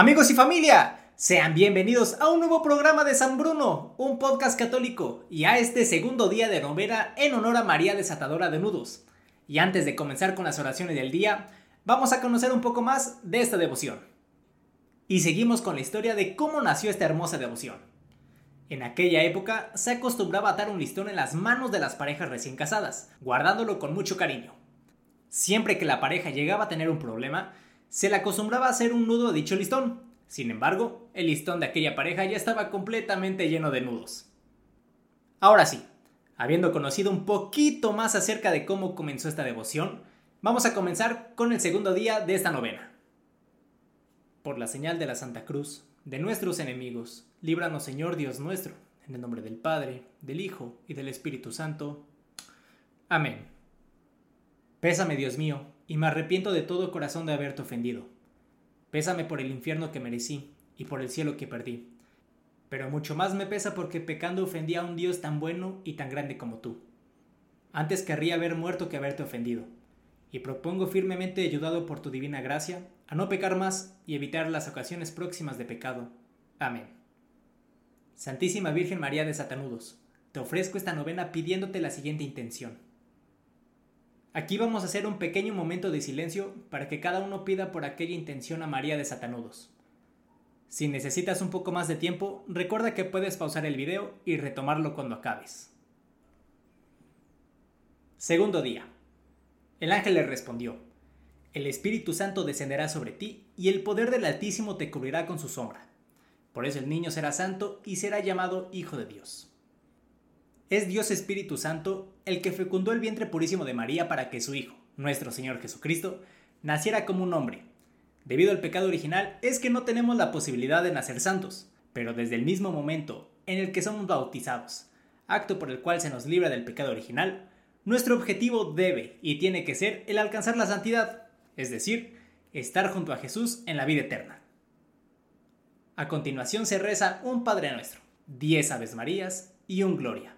Amigos y familia, sean bienvenidos a un nuevo programa de San Bruno, un podcast católico, y a este segundo día de novena en honor a María Desatadora de Nudos. Y antes de comenzar con las oraciones del día, vamos a conocer un poco más de esta devoción. Y seguimos con la historia de cómo nació esta hermosa devoción. En aquella época se acostumbraba a atar un listón en las manos de las parejas recién casadas, guardándolo con mucho cariño. Siempre que la pareja llegaba a tener un problema, se le acostumbraba a hacer un nudo a dicho listón. Sin embargo, el listón de aquella pareja ya estaba completamente lleno de nudos. Ahora sí, habiendo conocido un poquito más acerca de cómo comenzó esta devoción, vamos a comenzar con el segundo día de esta novena. Por la señal de la Santa Cruz, de nuestros enemigos, líbranos Señor Dios nuestro, en el nombre del Padre, del Hijo y del Espíritu Santo. Amén. Pésame Dios mío, y me arrepiento de todo corazón de haberte ofendido. Pésame por el infierno que merecí y por el cielo que perdí. Pero mucho más me pesa porque pecando ofendí a un Dios tan bueno y tan grande como tú. Antes querría haber muerto que haberte ofendido, y propongo firmemente, ayudado por tu divina gracia, a no pecar más y evitar las ocasiones próximas de pecado. Amén. Santísima Virgen María de Satanudos, te ofrezco esta novena pidiéndote la siguiente intención Aquí vamos a hacer un pequeño momento de silencio para que cada uno pida por aquella intención a María de Satanudos. Si necesitas un poco más de tiempo, recuerda que puedes pausar el video y retomarlo cuando acabes. Segundo día. El ángel le respondió, El Espíritu Santo descenderá sobre ti y el poder del Altísimo te cubrirá con su sombra. Por eso el niño será santo y será llamado Hijo de Dios. Es Dios Espíritu Santo el que fecundó el vientre purísimo de María para que su Hijo, nuestro Señor Jesucristo, naciera como un hombre. Debido al pecado original es que no tenemos la posibilidad de nacer santos, pero desde el mismo momento en el que somos bautizados, acto por el cual se nos libra del pecado original, nuestro objetivo debe y tiene que ser el alcanzar la santidad, es decir, estar junto a Jesús en la vida eterna. A continuación se reza un Padre Nuestro, diez Aves Marías y un Gloria.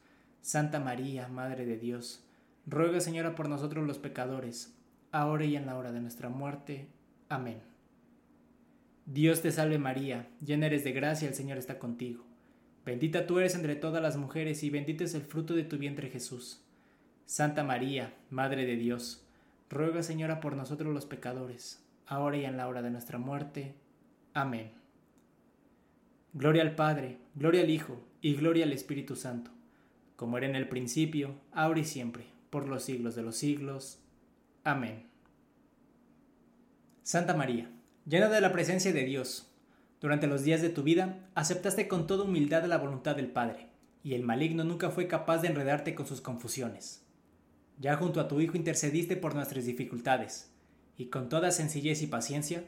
Santa María, Madre de Dios, ruega Señora por nosotros los pecadores, ahora y en la hora de nuestra muerte. Amén. Dios te salve María, llena eres de gracia, el Señor está contigo. Bendita tú eres entre todas las mujeres y bendito es el fruto de tu vientre Jesús. Santa María, Madre de Dios, ruega Señora por nosotros los pecadores, ahora y en la hora de nuestra muerte. Amén. Gloria al Padre, gloria al Hijo y gloria al Espíritu Santo, como era en el principio, ahora y siempre, por los siglos de los siglos. Amén. Santa María, llena de la presencia de Dios, durante los días de tu vida, aceptaste con toda humildad la voluntad del Padre, y el maligno nunca fue capaz de enredarte con sus confusiones. Ya junto a tu Hijo intercediste por nuestras dificultades, y con toda sencillez y paciencia,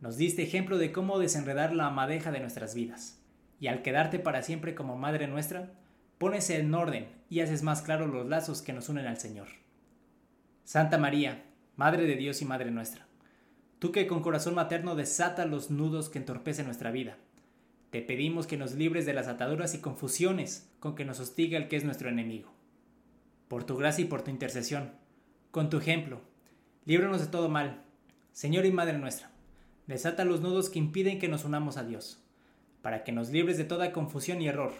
nos diste ejemplo de cómo desenredar la madeja de nuestras vidas. Y al quedarte para siempre como Madre nuestra, pones en orden y haces más claros los lazos que nos unen al Señor. Santa María, Madre de Dios y Madre nuestra, Tú que con corazón materno desata los nudos que entorpecen nuestra vida. Te pedimos que nos libres de las ataduras y confusiones con que nos hostiga el que es nuestro enemigo. Por tu gracia y por tu intercesión, con tu ejemplo, líbranos de todo mal. Señor y Madre nuestra, desata los nudos que impiden que nos unamos a Dios, para que nos libres de toda confusión y error.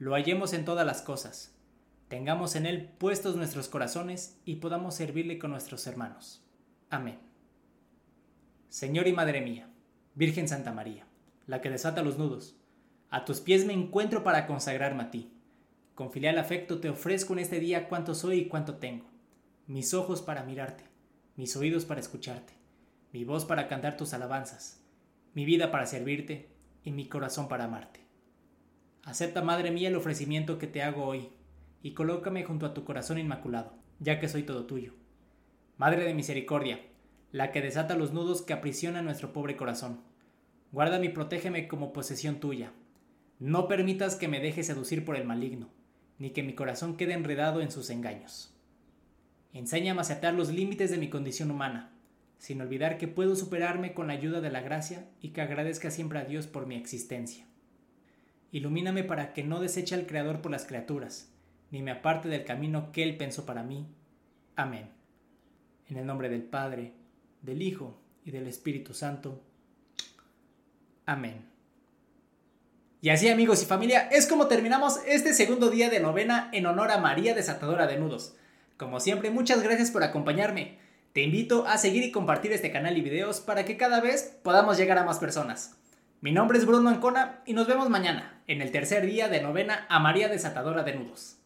Lo hallemos en todas las cosas. Tengamos en Él puestos nuestros corazones y podamos servirle con nuestros hermanos. Amén. Señor y Madre mía, Virgen Santa María, la que desata los nudos, a tus pies me encuentro para consagrarme a ti. Con filial afecto te ofrezco en este día cuánto soy y cuánto tengo. Mis ojos para mirarte, mis oídos para escucharte, mi voz para cantar tus alabanzas, mi vida para servirte y mi corazón para amarte. Acepta, Madre mía, el ofrecimiento que te hago hoy y colócame junto a tu corazón inmaculado, ya que soy todo tuyo. Madre de misericordia, la que desata los nudos que aprisionan nuestro pobre corazón. Guárdame y protégeme como posesión tuya. No permitas que me deje seducir por el maligno, ni que mi corazón quede enredado en sus engaños. Enséñame a aceptar los límites de mi condición humana, sin olvidar que puedo superarme con la ayuda de la gracia y que agradezca siempre a Dios por mi existencia. Ilumíname para que no deseche al Creador por las criaturas, ni me aparte del camino que Él pensó para mí. Amén. En el nombre del Padre, del Hijo y del Espíritu Santo. Amén. Y así amigos y familia, es como terminamos este segundo día de novena en honor a María Desatadora de Nudos. Como siempre, muchas gracias por acompañarme. Te invito a seguir y compartir este canal y videos para que cada vez podamos llegar a más personas. Mi nombre es Bruno Ancona y nos vemos mañana, en el tercer día de novena a María Desatadora de Nudos.